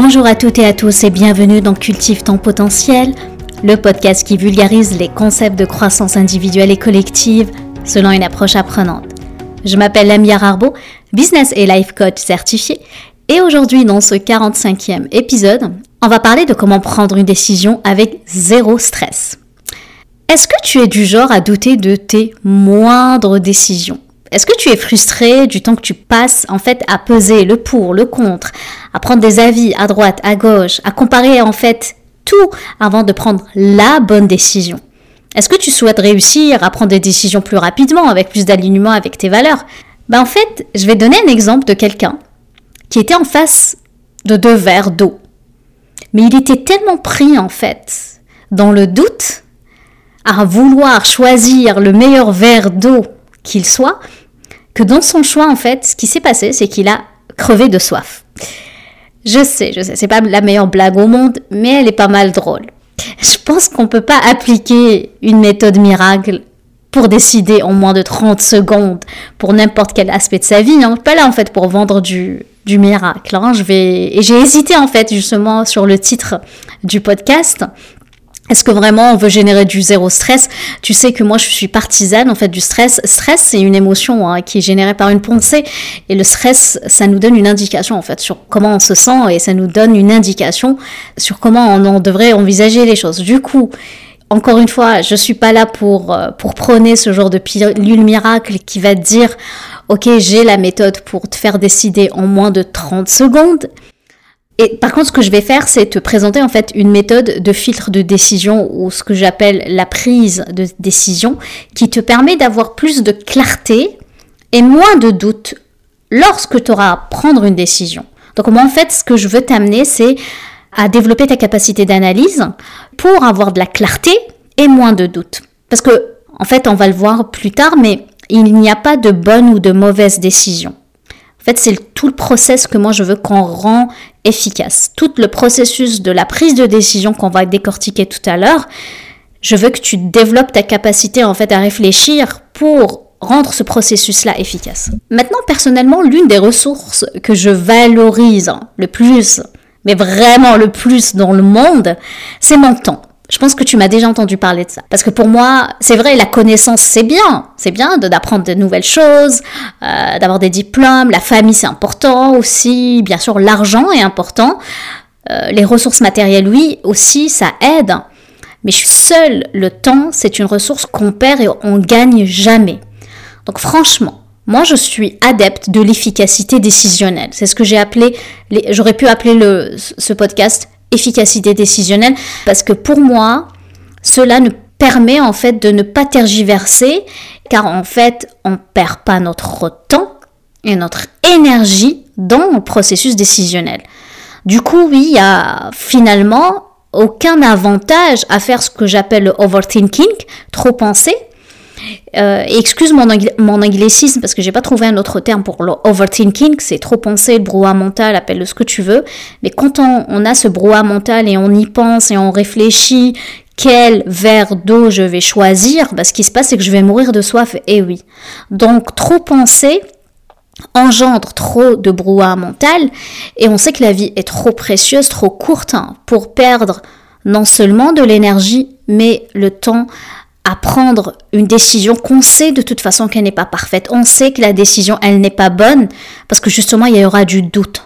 Bonjour à toutes et à tous et bienvenue dans Cultive ton potentiel, le podcast qui vulgarise les concepts de croissance individuelle et collective selon une approche apprenante. Je m'appelle Lamia Arbo, business et life coach certifié, et aujourd'hui dans ce 45e épisode, on va parler de comment prendre une décision avec zéro stress. Est-ce que tu es du genre à douter de tes moindres décisions? Est-ce que tu es frustré du temps que tu passes en fait à peser le pour, le contre, à prendre des avis à droite, à gauche, à comparer en fait tout avant de prendre la bonne décision? Est-ce que tu souhaites réussir à prendre des décisions plus rapidement, avec plus d'alignement avec tes valeurs? Ben, En fait, je vais donner un exemple de quelqu'un qui était en face de deux verres d'eau. Mais il était tellement pris en fait dans le doute à vouloir choisir le meilleur verre d'eau qu'il soit, que dans son choix, en fait, ce qui s'est passé, c'est qu'il a crevé de soif. Je sais, je sais, c'est pas la meilleure blague au monde, mais elle est pas mal drôle. Je pense qu'on peut pas appliquer une méthode miracle pour décider en moins de 30 secondes pour n'importe quel aspect de sa vie. Hein. Pas là en fait pour vendre du, du miracle. Hein. Je vais et j'ai hésité en fait justement sur le titre du podcast est-ce que vraiment on veut générer du zéro stress? Tu sais que moi je suis partisane en fait du stress. Stress c'est une émotion hein, qui est générée par une pensée et le stress ça nous donne une indication en fait sur comment on se sent et ça nous donne une indication sur comment on, devrait envisager les choses. Du coup, encore une fois, je suis pas là pour euh, pour prôner ce genre de pilule miracle qui va te dire OK, j'ai la méthode pour te faire décider en moins de 30 secondes. Et par contre, ce que je vais faire, c'est te présenter en fait une méthode de filtre de décision ou ce que j'appelle la prise de décision qui te permet d'avoir plus de clarté et moins de doute lorsque tu auras à prendre une décision. Donc moi en fait, ce que je veux t'amener, c'est à développer ta capacité d'analyse pour avoir de la clarté et moins de doute. Parce que en fait, on va le voir plus tard, mais il n'y a pas de bonne ou de mauvaise décision. C'est tout le process que moi je veux qu'on rend efficace. Tout le processus de la prise de décision qu'on va décortiquer tout à l'heure, je veux que tu développes ta capacité en fait à réfléchir pour rendre ce processus-là efficace. Maintenant, personnellement, l'une des ressources que je valorise le plus, mais vraiment le plus dans le monde, c'est mon temps. Je pense que tu m'as déjà entendu parler de ça. Parce que pour moi, c'est vrai, la connaissance, c'est bien. C'est bien d'apprendre de, nouvelles choses, euh, d'avoir des diplômes. La famille, c'est important aussi. Bien sûr, l'argent est important. Euh, les ressources matérielles, oui, aussi, ça aide. Mais je suis seule. Le temps, c'est une ressource qu'on perd et on gagne jamais. Donc franchement, moi, je suis adepte de l'efficacité décisionnelle. C'est ce que j'ai appelé, j'aurais pu appeler le, ce podcast efficacité décisionnelle parce que pour moi, cela nous permet en fait de ne pas tergiverser car en fait, on perd pas notre temps et notre énergie dans le processus décisionnel. Du coup, oui, il y a finalement aucun avantage à faire ce que j'appelle le overthinking, trop penser, euh, excuse mon, mon, anglicisme parce que j'ai pas trouvé un autre terme pour le overthinking, c'est trop penser, le brouhaha mental, appelle-le ce que tu veux. Mais quand on, a ce brouhaha mental et on y pense et on réfléchit quel verre d'eau je vais choisir, bah, ce qui se passe c'est que je vais mourir de soif, et oui. Donc trop penser engendre trop de brouhaha mental et on sait que la vie est trop précieuse, trop courte hein, pour perdre non seulement de l'énergie mais le temps à prendre une décision qu'on sait de toute façon qu'elle n'est pas parfaite. On sait que la décision, elle n'est pas bonne parce que justement, il y aura du doute.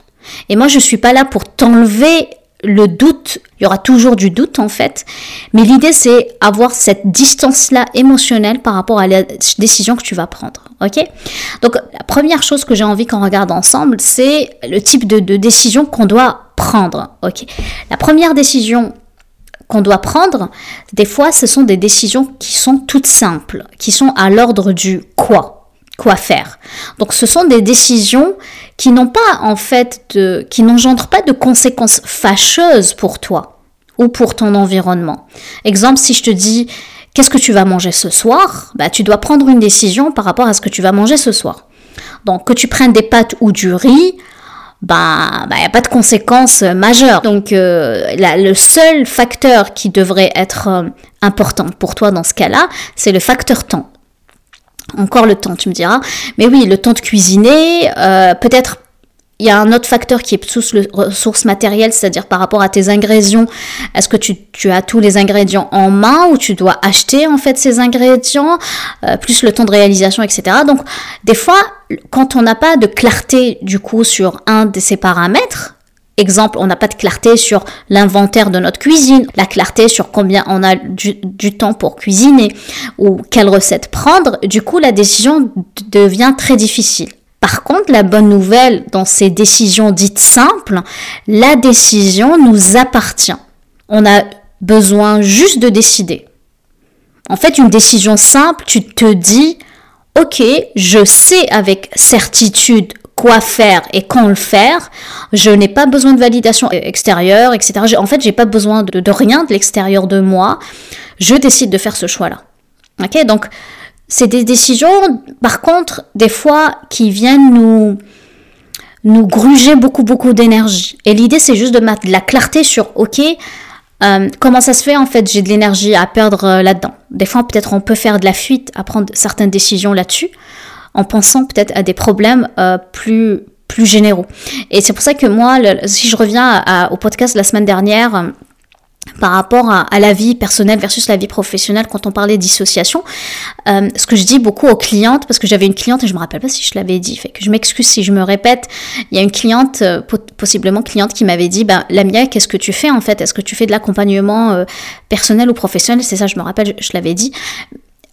Et moi, je suis pas là pour t'enlever le doute. Il y aura toujours du doute en fait. Mais l'idée, c'est avoir cette distance-là émotionnelle par rapport à la décision que tu vas prendre. Ok? Donc, la première chose que j'ai envie qu'on regarde ensemble, c'est le type de, de décision qu'on doit prendre. Ok? La première décision qu'on doit prendre, des fois, ce sont des décisions qui sont toutes simples, qui sont à l'ordre du quoi, quoi faire. Donc, ce sont des décisions qui n'ont pas, en fait, de, qui n'engendrent pas de conséquences fâcheuses pour toi ou pour ton environnement. Exemple, si je te dis, qu'est-ce que tu vas manger ce soir? Bah, Tu dois prendre une décision par rapport à ce que tu vas manger ce soir. Donc, que tu prennes des pâtes ou du riz, bah, bah, n'y a pas de conséquences majeures. Donc, euh, le seul facteur qui devrait être euh, important pour toi dans ce cas-là, c'est le facteur temps. Encore le temps, tu me diras. Mais oui, le temps de cuisiner, euh, peut-être il y a un autre facteur qui est plus le ressource matérielle, c'est-à-dire par rapport à tes ingrédients. Est-ce que tu, as tous les ingrédients en main ou tu dois acheter en fait ces ingrédients, euh, plus le temps de réalisation, etc. Donc des fois, quand on n'a pas de clarté du coup sur un de ces paramètres, Exemple, on n'a pas de clarté sur l'inventaire de notre cuisine, la clarté sur combien on a du, temps pour cuisiner ou quelle recette prendre. Du coup, la décision devient très difficile. Par contre, la bonne nouvelle dans ces décisions dites simples, la décision nous appartient. On a besoin juste de décider. En fait, une décision simple, tu te dis, ok, je sais avec certitude quoi faire et quand le faire. Je n'ai pas besoin de validation extérieure, etc. En fait, j'ai pas besoin de, rien de l'extérieur de moi. Je décide de faire ce choix-là. Ok, donc c'est des décisions, par contre, des fois, qui viennent nous, gruger beaucoup, beaucoup d'énergie. Et l'idée, c'est juste de mettre de la clarté sur, OK, euh, comment ça se fait, en fait, j'ai de l'énergie à perdre euh, là-dedans. Des fois, peut-être, on peut faire de la fuite à prendre certaines décisions là-dessus, en pensant peut-être à des problèmes euh, plus, plus généraux. Et c'est pour ça que moi, si je reviens au podcast la semaine dernière, par rapport à, la vie personnelle versus la vie professionnelle quand on parlait dissociation. Euh, ce que je dis beaucoup aux clientes, parce que j'avais une cliente et je me rappelle pas si je l'avais dit, je m'excuse si je me répète. Il y a une cliente, euh, possiblement cliente, qui m'avait dit, bah, Lamia, qu'est-ce que tu fais en fait? Est-ce que tu fais de l'accompagnement euh, personnel ou professionnel? C'est ça, je me rappelle, je l'avais dit.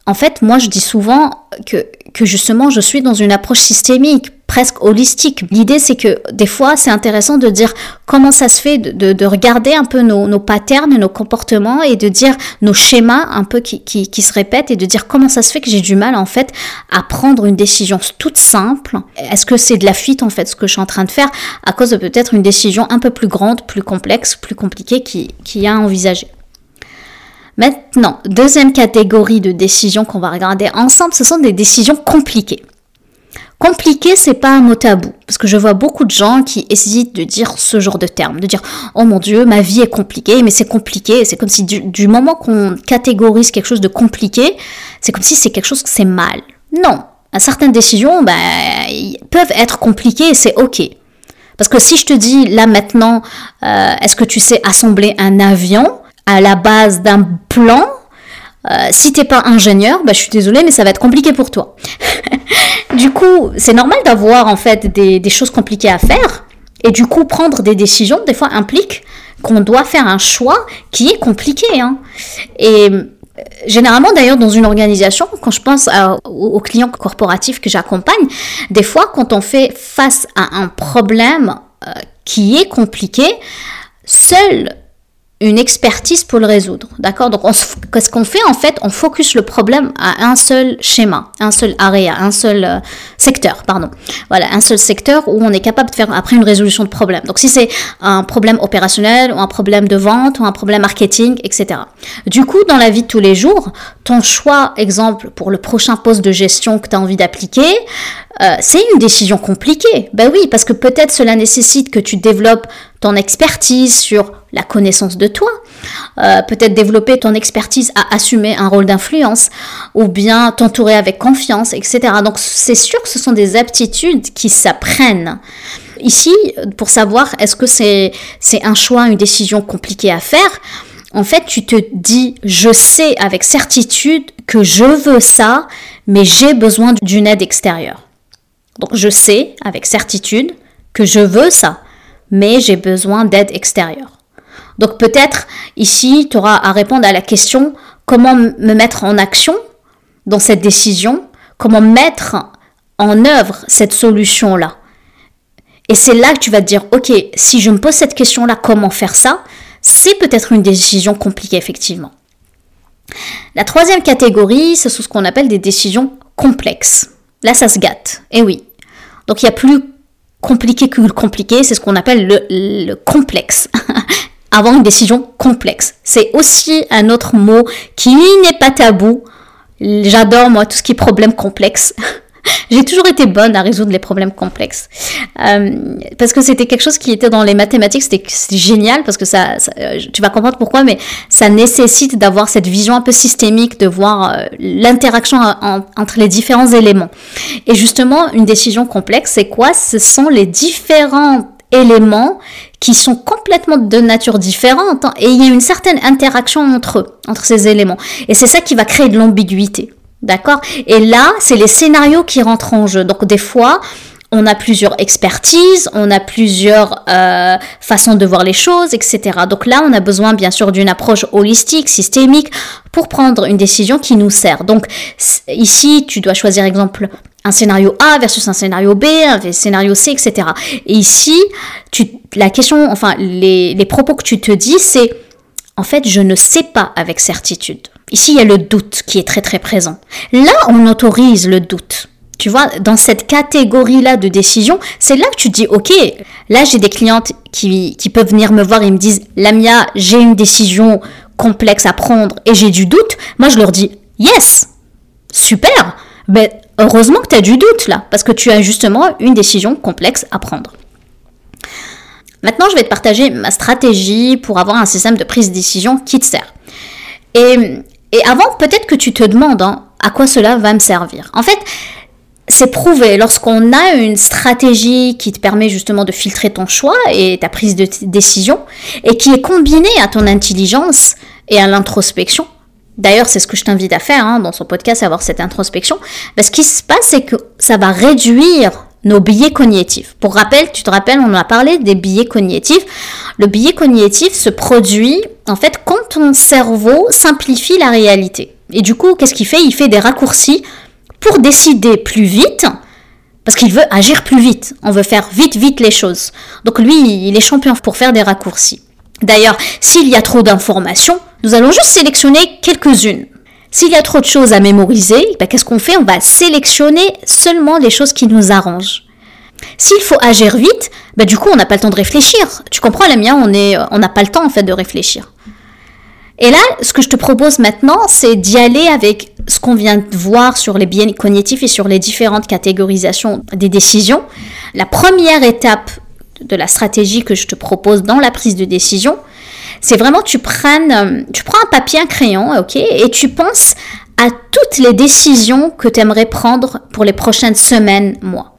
En fait, moi, je dis souvent que, justement, je suis dans une approche systémique, presque holistique. L'idée, c'est que des fois, c'est intéressant de dire comment ça se fait, de, de regarder un peu nos, patterns, nos comportements et de dire nos schémas un peu qui, se répètent et de dire comment ça se fait que j'ai du mal, en fait, à prendre une décision toute simple. Est-ce que c'est de la fuite, en fait, ce que je suis en train de faire, à cause de peut-être une décision un peu plus grande, plus complexe, plus compliquée qui, qui a envisagé? Maintenant, deuxième catégorie de décisions qu'on va regarder ensemble, ce sont des décisions compliquées. Compliqué, c'est pas un mot tabou, parce que je vois beaucoup de gens qui hésitent de dire ce genre de terme, de dire oh mon dieu, ma vie est compliquée, mais c'est compliqué. C'est comme si du, moment qu'on catégorise quelque chose de compliqué, c'est comme si c'est quelque chose que c'est mal. Non, certaines décisions ben, peuvent être compliquées c'est ok. Parce que si je te dis là maintenant, euh, est-ce que tu sais assembler un avion à la base d'un plan. Euh, si t'es pas ingénieur, bah, je suis désolée, mais ça va être compliqué pour toi. du coup, c'est normal d'avoir en fait des, choses compliquées à faire. Et du coup, prendre des décisions, des fois, implique qu'on doit faire un choix qui est compliqué. Hein. Et euh, généralement, d'ailleurs, dans une organisation, quand je pense aux clients corporatifs que j'accompagne, des fois, quand on fait face à un problème euh, qui est compliqué, seul une expertise pour le résoudre. D'accord? Donc, qu'est-ce qu'on fait? En fait On focus le problème à un seul schéma, un seul area, un seul euh, secteur, pardon. Voilà, un seul secteur où on est capable de faire après une résolution de problème. Donc, si c'est un problème opérationnel ou un problème de vente ou un problème marketing, etc. Du coup, dans la vie de tous les jours, ton choix, exemple, pour le prochain poste de gestion que tu as envie d'appliquer, euh, c'est une décision compliquée. Ben oui, parce que peut-être cela nécessite que tu développes ton expertise sur la connaissance de toi, euh, peut-être développer ton expertise à assumer un rôle d'influence, ou bien t'entourer avec confiance, etc. Donc c'est sûr que ce sont des aptitudes qui s'apprennent. Ici, pour savoir est-ce que c'est c'est un choix, une décision compliquée à faire, en fait, tu te dis, je sais avec certitude que je veux ça, mais j'ai besoin d'une aide extérieure. Donc je sais avec certitude que je veux ça, mais j'ai besoin d'aide extérieure. Donc peut-être ici, tu auras à répondre à la question comment me mettre en action dans cette décision, comment mettre en œuvre cette solution-là? Et c'est là que tu vas te dire, ok, si je me pose cette question-là, comment faire ça? C'est peut-être une décision compliquée, effectivement. La troisième catégorie, c'est ce qu'on appelle des décisions complexes. Là, ça se gâte. Et oui. Donc, il y a plus compliqué que compliqué, c'est ce qu'on appelle le, le complexe. Avant une décision complexe. C'est aussi un autre mot qui n'est pas tabou. J'adore moi tout ce qui est problème complexe. J'ai toujours été bonne à résoudre les problèmes complexes. Euh, parce que c'était quelque chose qui était dans les mathématiques, c'était génial, parce que ça, euh, tu vas comprendre pourquoi, mais ça nécessite d'avoir cette vision un peu systémique, de voir euh, l'interaction entre les différents éléments. Et justement, une décision complexe, c'est quoi? Ce sont les différents éléments qui sont complètement de nature différente hein, et il y a une certaine interaction entre eux, entre ces éléments. Et c'est ça qui va créer de l'ambiguïté. D'accord? Et là, c'est les scénarios qui rentrent en jeu. Donc des fois, on a plusieurs expertises, on a plusieurs euh, façons de voir les choses, etc. Donc là, on a besoin bien sûr d'une approche holistique, systémique, pour prendre une décision qui nous sert. Donc ici, tu dois choisir exemple un scénario A versus un scénario B, un scénario C, etc. Et ici, tu, la question, enfin les, propos que tu te dis, c'est en fait, je ne sais pas avec certitude. Ici, il y a le doute qui est très très présent. Là, on autorise le doute. Tu vois, dans cette catégorie-là de décision, c'est là que tu dis, OK, là j'ai des clientes qui, qui, peuvent venir me voir et me disent, Lamia, j'ai une décision complexe à prendre et j'ai du doute. Moi, je leur dis, yes, super, mais heureusement que tu as du doute là, parce que tu as justement une décision complexe à prendre. Maintenant, je vais te partager ma stratégie pour avoir un système de prise de décision qui te sert. Et avant, peut-être que tu te demandes hein, à quoi cela va me servir. En fait, c'est prouvé. Lorsqu'on a une stratégie qui te permet justement de filtrer ton choix et ta prise de décision, et qui est combinée à ton intelligence et à l'introspection, D'ailleurs, c'est ce que je t'invite à faire hein, dans son podcast, avoir cette introspection. Ben, ce qui se passe, c'est que ça va réduire nos billets cognitifs. Pour rappel, tu te rappelles, on a parlé des billets cognitifs. Le billet cognitif se produit en fait quand ton cerveau simplifie la réalité. Et du coup, qu'est-ce qu'il fait? Il fait des raccourcis pour décider plus vite parce qu'il veut agir plus vite. On veut faire vite, vite les choses. Donc lui, il est champion pour faire des raccourcis. D'ailleurs, s'il y a trop d'informations, nous allons juste sélectionner quelques-unes. S'il y a trop de choses à mémoriser, ben, qu'est-ce qu'on fait? On va sélectionner seulement les choses qui nous arrangent. S'il faut agir vite, ben, du coup, on n'a pas le temps de réfléchir. Tu comprends, la mienne, on est, on n'a pas le temps en fait de réfléchir. Et là, ce que je te propose maintenant, c'est d'y aller avec ce qu'on vient de voir sur les biais cognitifs et sur les différentes catégorisations des décisions. La première étape de la stratégie que je te propose dans la prise de décision, c'est vraiment tu prennes, euh, tu prends un papier, un crayon, ok, et tu penses à toutes les décisions que tu aimerais prendre pour les prochaines semaines, mois.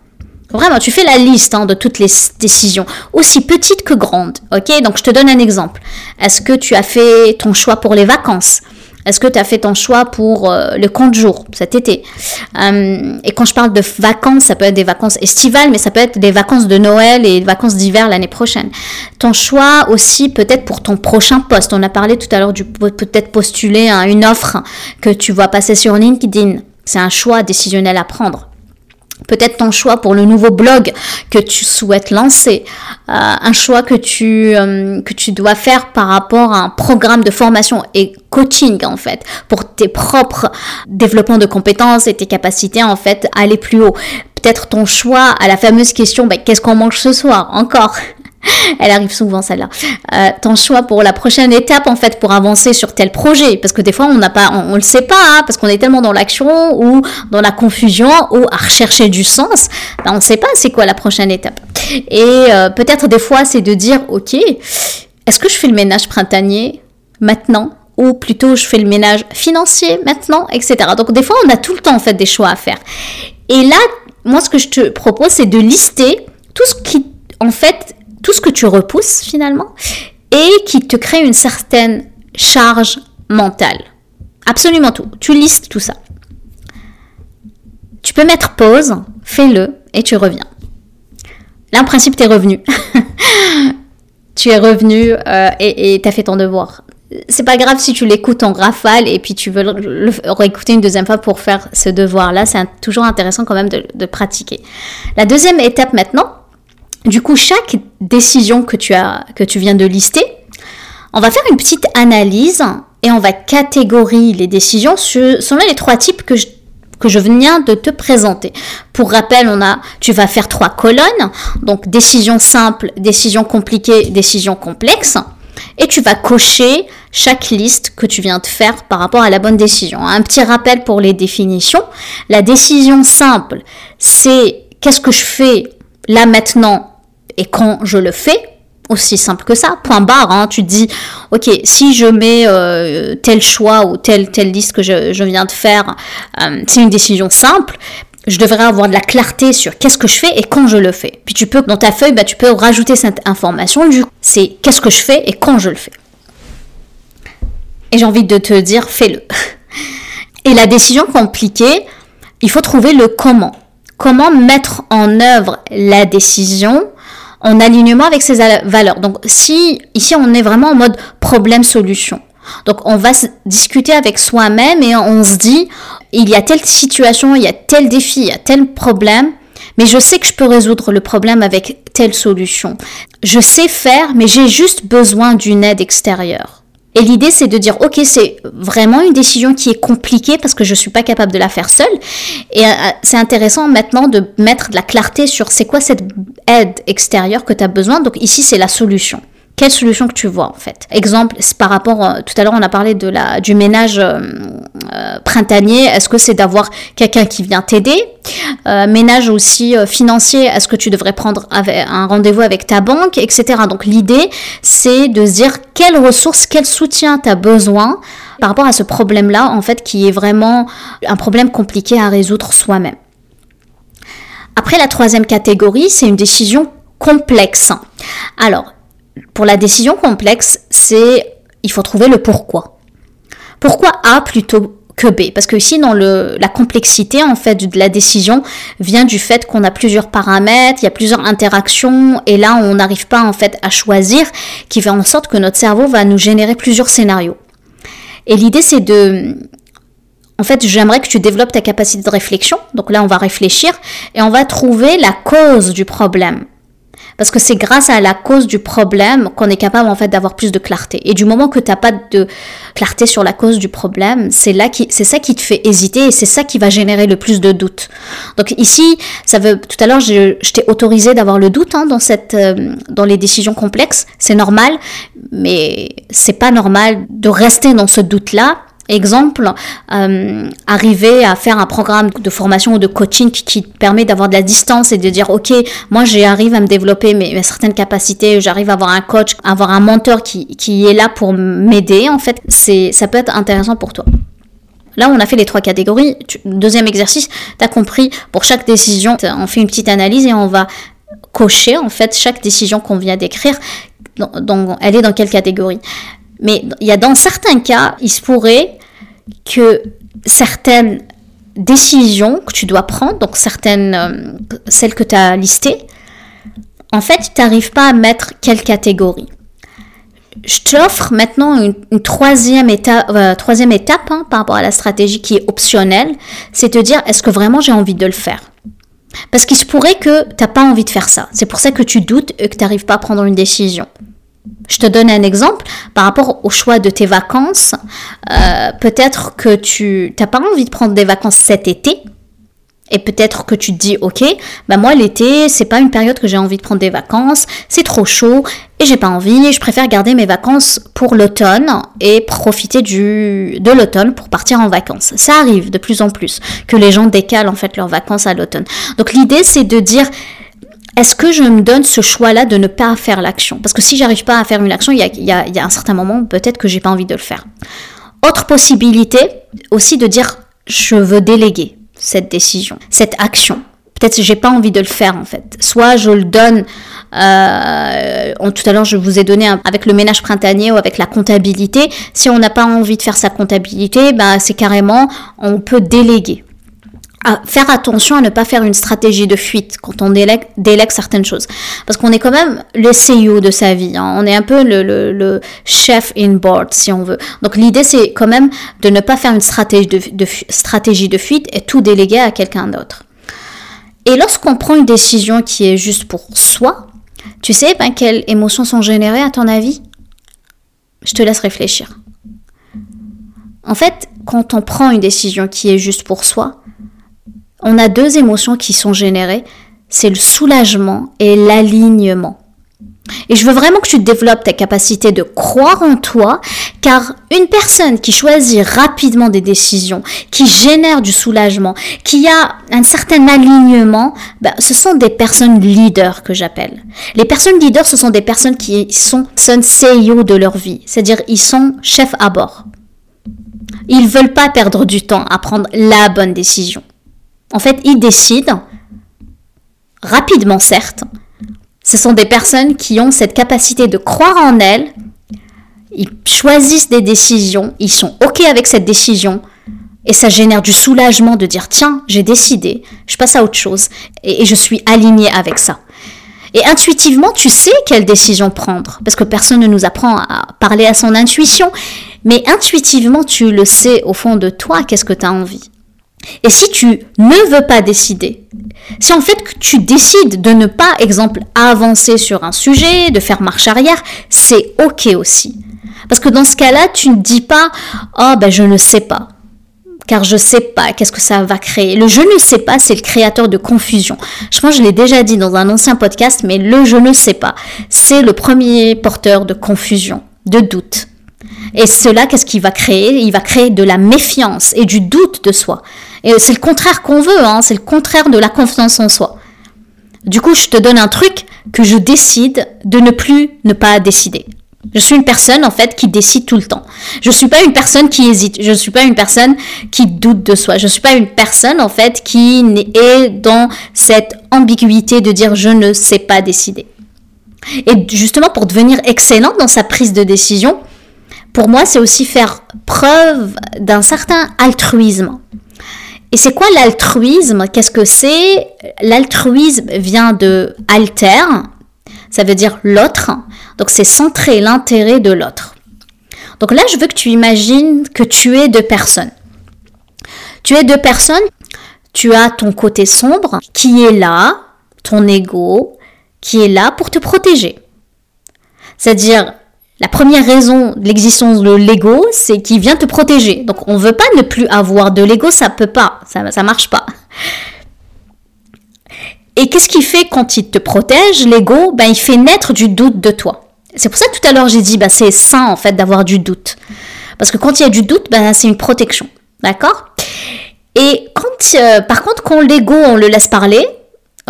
Vraiment, tu fais la liste hein, de toutes les décisions, aussi petites que grandes. Ok, donc je te donne un exemple. Est-ce que tu as fait ton choix pour les vacances? Est-ce que tu as fait ton choix pour euh, le compte jour cet été? Euh, Et quand je parle de vacances, ça peut être des vacances estivales, mais ça peut être des vacances de Noël et des vacances d'hiver l'année prochaine. Ton choix aussi peut-être pour ton prochain poste. On a parlé tout à l'heure du peut-être postuler une offre que tu vois passer sur LinkedIn. C'est un choix décisionnel à prendre peut-être ton choix pour le nouveau blog que tu souhaites lancer, euh, un choix que tu, euh, que tu dois faire par rapport à un programme de formation et coaching en fait, pour tes propres développements de compétences et tes capacités en fait à aller plus haut. Peut-être ton choix à la fameuse question, ben, qu'est-ce qu'on mange ce soir encore? Elle arrive souvent celle-là. Euh, ton choix pour la prochaine étape en fait pour avancer sur tel projet, parce que des fois on n'a pas, on, le sait pas, hein, parce qu'on est tellement dans l'action ou dans la confusion ou à rechercher du sens, ben, on ne sait pas c'est quoi la prochaine étape. Et euh, peut-être des fois c'est de dire ok, est-ce que je fais le ménage printanier maintenant ou plutôt je fais le ménage financier maintenant, etc. Donc des fois on a tout le temps en fait des choix à faire. Et là, moi ce que je te propose c'est de lister tout ce qui en fait tout ce que tu repousses finalement et qui te crée une certaine charge mentale. Absolument tout. Tu listes tout ça. Tu peux mettre pause, fais-le et tu reviens. Là, en principe, tu es revenu. tu es revenu et tu as fait ton devoir. C'est pas grave si tu l'écoutes en rafale et puis tu veux le, réécouter une deuxième fois pour faire ce devoir-là. C'est toujours intéressant quand même de pratiquer. La deuxième étape maintenant, du coup, chaque décision que tu, viens de lister, on va faire une petite analyse et on va catégoriser les décisions selon les trois types que je, que je viens de te présenter. Pour rappel, on a, tu vas faire trois colonnes, donc décision simple, décision compliquée, décision complexe, et tu vas cocher chaque liste que tu viens de faire par rapport à la bonne décision. Un petit rappel pour les définitions. La décision simple, c'est qu'est-ce que je fais là maintenant et quand je le fais aussi simple que ça, point barre. Hein. Tu te dis, ok, si je mets euh, tel choix ou telle, telle liste que je, viens de faire, euh, c'est une décision simple. Je devrais avoir de la clarté sur qu'est-ce que je fais et quand je le fais. Puis tu peux, dans ta feuille, bah, tu peux rajouter cette information. Du c'est qu'est-ce que je fais et quand je le fais. Et j'ai envie de te dire, fais-le. Et la décision compliquée, il faut trouver le comment. Comment mettre en œuvre la décision en alignement avec ses valeurs. Donc si ici on est vraiment en mode problème-solution. Donc on va discuter avec soi-même et on se dit, il y a telle situation, il y a tel défi, il y a tel problème, mais je sais que je peux résoudre le problème avec telle solution. Je sais faire, mais j'ai juste besoin d'une aide extérieure. Et l'idée, c'est de dire, ok, c'est vraiment une décision qui est compliquée parce que je ne suis pas capable de la faire seule. Et euh, c'est intéressant maintenant de mettre de la clarté sur c'est quoi cette aide extérieure que tu as besoin. Donc ici, c'est la solution quelle solution que tu vois en fait? Exemple, par rapport, euh, tout à l'heure on a parlé de la, du ménage euh, euh, printanier, est-ce que c'est d'avoir quelqu'un qui vient t'aider? Ménage aussi financier, est-ce que tu devrais prendre un rendez-vous avec ta banque, etc. Donc l'idée c'est de se dire quelles ressources, quel soutien tu as besoin par rapport à ce problème-là en fait qui est vraiment un problème compliqué à résoudre soi-même. Après la troisième catégorie, c'est une décision complexe. Alors, pour la décision complexe, c'est il faut trouver le pourquoi. Pourquoi A plutôt que B? Parce que ici, dans le, la complexité en fait de la décision vient du fait qu'on a plusieurs paramètres, il y a plusieurs interactions, et là, on n'arrive pas en fait à choisir, qui fait en sorte que notre cerveau va nous générer plusieurs scénarios. Et l'idée, c'est de en fait, j'aimerais que tu développes ta capacité de réflexion. Donc là, on va réfléchir et on va trouver la cause du problème. Parce que c'est grâce à la cause du problème qu'on est capable en fait d'avoir plus de clarté. Et du moment que tu n'as pas de clarté sur la cause du problème, c'est là qui, c'est ça qui te fait hésiter et c'est ça qui va générer le plus de doutes. Donc ici, ça veut, tout à l'heure, je, t'ai autorisé d'avoir le doute hein, dans cette, euh, dans les décisions complexes. C'est normal, mais c'est pas normal de rester dans ce doute-là Exemple, euh, arriver à faire un programme de formation ou de coaching qui, permet d'avoir de la distance et de dire, OK, moi j'arrive à me développer mes, certaines capacités, j'arrive à avoir un coach, avoir un mentor qui, qui est là pour m'aider, en fait, c'est, ça peut être intéressant pour toi. Là, on a fait les trois catégories. Deuxième exercice, tu as compris, pour chaque décision, on fait une petite analyse et on va cocher, en fait, chaque décision qu'on vient d'écrire, donc elle est dans quelle catégorie. Mais il y a dans certains cas, il se pourrait que certaines décisions que tu dois prendre, donc certaines, euh, celles que tu as listées, en fait, tu n'arrives pas à mettre quelle catégorie. Je t'offre maintenant une, troisième étape, euh, troisième étape hein, par rapport à la stratégie qui est optionnelle, c'est te dire est-ce que vraiment j'ai envie de le faire? Parce qu'il se pourrait que tu n'as pas envie de faire ça. C'est pour ça que tu doutes et que tu n'arrives pas à prendre une décision. Je te donne un exemple par rapport au choix de tes vacances. Euh, peut-être que tu n'as pas envie de prendre des vacances cet été. Et peut-être que tu te dis, ok, bah moi l'été, c'est pas une période que j'ai envie de prendre des vacances, c'est trop chaud et j'ai pas envie, je préfère garder mes vacances pour l'automne et profiter du, de l'automne pour partir en vacances. Ça arrive de plus en plus que les gens décalent en fait leurs vacances à l'automne. Donc l'idée c'est de dire, est-ce que je me donne ce choix-là de ne pas faire l'action? Parce que si j'arrive pas à faire une action, il y a, un certain moment, peut-être que j'ai pas envie de le faire. Autre possibilité, aussi de dire je veux déléguer cette décision, cette action. Peut-être que j'ai pas envie de le faire en fait. Soit je le donne, euh, tout à l'heure je vous ai donné avec le ménage printanier ou avec la comptabilité. Si on n'a pas envie de faire sa comptabilité, ben c'est carrément on peut déléguer faire attention à ne pas faire une stratégie de fuite quand on délègue, délègue certaines choses. Parce qu'on est quand même le CEO de sa vie. Hein. On est un peu le, le, chef in board, si on veut. Donc l'idée, c'est quand même de ne pas faire une stratégie de, de stratégie de fuite et tout déléguer à quelqu'un d'autre. Et lorsqu'on prend une décision qui est juste pour soi, tu sais ben, quelles émotions sont générées à ton avis? Je te laisse réfléchir. En fait, quand on prend une décision qui est juste pour soi, on a deux émotions qui sont générées, c'est le soulagement et l'alignement. Et je veux vraiment que tu développes ta capacité de croire en toi, Car une personne qui choisit rapidement des décisions, qui génère du soulagement, qui a un certain alignement, ben, ce sont des personnes leaders que j'appelle. Les personnes leaders, ce sont des personnes qui sont, sont CEO de leur vie, c'est-à-dire ils sont chefs à bord. Ils veulent pas perdre du temps à prendre la bonne décision. En fait, ils décident rapidement, certes. Ce sont des personnes qui ont cette capacité de croire en elles. Ils choisissent des décisions, ils sont OK avec cette décision. Et ça génère du soulagement de dire, tiens, j'ai décidé, je passe à autre chose. Et, je suis aligné avec ça. Et intuitivement, tu sais quelle décision prendre, parce que personne ne nous apprend à parler à son intuition, mais intuitivement, tu le sais au fond de toi, qu'est-ce que tu as envie. Et si tu ne veux pas décider, si en fait tu décides de ne pas, exemple, avancer sur un sujet, de faire marche arrière, c'est ok aussi. Parce que dans ce cas-là, tu ne dis pas, oh ben je ne sais pas car je sais pas qu'est-ce que ça va créer. Le je ne sais pas, c'est le créateur de confusion. Je pense que je l'ai déjà dit dans un ancien podcast, mais le je ne sais pas, c'est le premier porteur de confusion, de doute. Et cela, qu'est-ce qu'il va créer? Il va créer de la méfiance et du doute de soi. Et c'est le contraire qu'on veut, hein, c'est le contraire de la confiance en soi. Du coup, je te donne un truc que je décide de ne plus ne pas décider. Je suis une personne en fait qui décide tout le temps. Je suis pas une personne qui hésite. Je suis pas une personne qui doute de soi. Je suis pas une personne en fait qui est dans cette ambiguïté de dire je ne sais pas décider. Et justement pour devenir excellent dans sa prise de décision, pour moi c'est aussi faire preuve d'un certain altruisme. Et c'est quoi l'altruisme? Qu'est-ce que c'est? L'altruisme vient de alter, ça veut dire l'autre. Donc c'est centrer l'intérêt de l'autre. Donc là, je veux que tu imagines que tu es deux personnes. Tu es deux personnes, tu as ton côté sombre qui est là, ton ego, qui est là pour te protéger. C'est-à-dire, la première raison de l'existence de l'ego, c'est qu'il vient te protéger. Donc on ne veut pas ne plus avoir de l'ego, ça peut pas, ça ne marche pas. Et qu'est-ce qu'il fait quand il te protège, l'ego? Ben, Il fait naître du doute de toi. C'est pour ça que tout à l'heure j'ai dit, ben, c'est sain en fait d'avoir du doute. Parce que quand il y a du doute, ben, c'est une protection. D'accord? Et quand, euh, par contre, quand l'ego, on le laisse parler,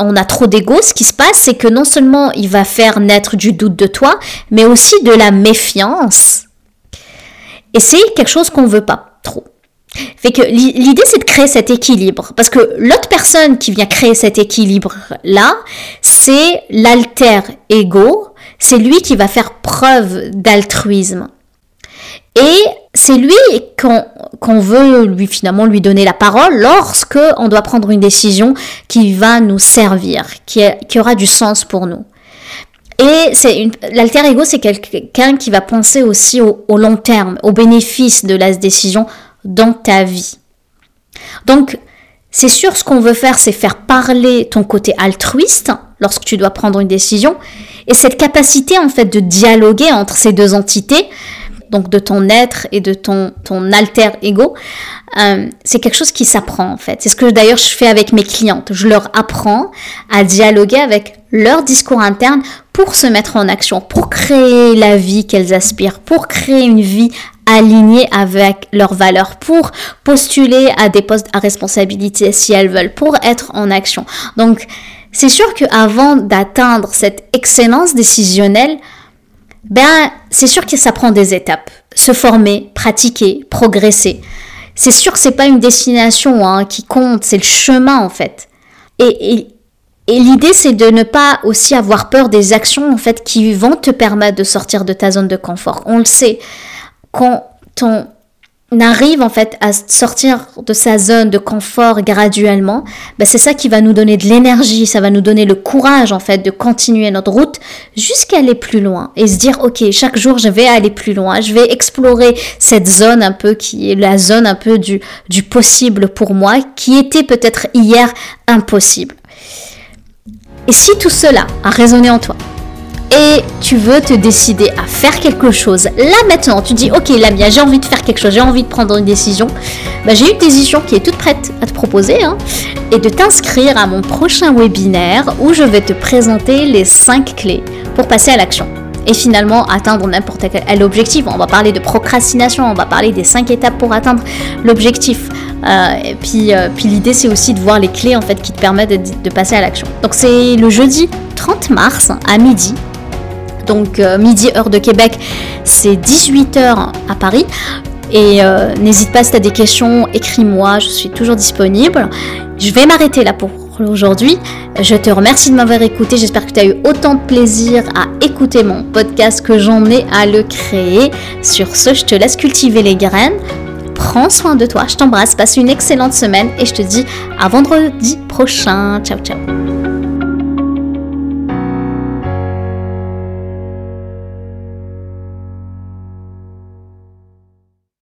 on a trop d'ego, ce qui se passe, c'est que non seulement il va faire naître du doute de toi, mais aussi de la méfiance. Et c'est quelque chose qu'on ne veut pas trop. Fait que l'idée c'est de créer cet équilibre parce que l'autre personne qui vient créer cet équilibre là, c'est l'alter ego, c'est lui qui va faire preuve d'altruisme. Et c'est lui qu'on veut lui finalement lui donner la parole lorsque on doit prendre une décision qui va nous servir, qui, aura du sens pour nous. Et c'est l'alter ego, c'est quelqu'un qui va penser aussi au, au long terme, au bénéfice de la décision dans ta vie. Donc, c'est sûr, ce qu'on veut faire, c'est faire parler ton côté altruiste lorsque tu dois prendre une décision. Et cette capacité, en fait, de dialoguer entre ces deux entités, donc de ton être et de ton, ton alter ego, euh, c'est quelque chose qui s'apprend en fait. C'est ce que d'ailleurs je fais avec mes clientes. Je leur apprends à dialoguer avec leur discours interne pour se mettre en action, pour créer la vie qu'elles aspirent, pour créer une vie alignée avec leurs valeurs, pour postuler à des postes à responsabilité si elles veulent, pour être en action. Donc, c'est sûr qu'avant d'atteindre cette excellence décisionnelle, ben, c'est sûr que ça prend des étapes. Se former, pratiquer, progresser. C'est sûr que c'est pas une destination hein, qui compte, c'est le chemin en fait. Et, et, et l'idée, c'est de ne pas aussi avoir peur des actions en fait qui vont te permettre de sortir de ta zone de confort. On le sait, quand on arrive en fait à sortir de sa zone de confort graduellement, ben c'est ça qui va nous donner de l'énergie, ça va nous donner le courage en fait de continuer notre route jusqu'à aller plus loin et se dire ok chaque jour je vais aller plus loin, je vais explorer cette zone un peu qui est la zone un peu du, du possible pour moi qui était peut-être hier impossible. Et si tout cela a résonné en toi, et tu veux te décider à faire quelque chose, là maintenant, tu dis ok Lamia, j'ai envie de faire quelque chose, j'ai envie de prendre une décision, bah, j'ai une décision qui est toute prête à te proposer hein, et de t'inscrire à mon prochain webinaire où je vais te présenter les 5 clés pour passer à l'action. et finalement atteindre n'importe quel objectif. On va parler de procrastination, on va parler des 5 étapes pour atteindre l'objectif. Euh, et puis, euh, puis l'idée c'est aussi de voir les clés en fait qui te permettent de passer à l'action. Donc c'est le jeudi 30 mars à midi. Donc midi heure de Québec, c'est 18h à Paris. Et n'hésite pas si tu as des questions, écris-moi, je suis toujours disponible. Je vais m'arrêter là pour aujourd'hui. Je te remercie de m'avoir écouté. J'espère que tu as eu autant de plaisir à écouter mon podcast que j'en ai à le créer. Sur ce, je te laisse cultiver les graines. Prends soin de toi, je t'embrasse, passe une excellente semaine et je te dis à vendredi prochain. Ciao ciao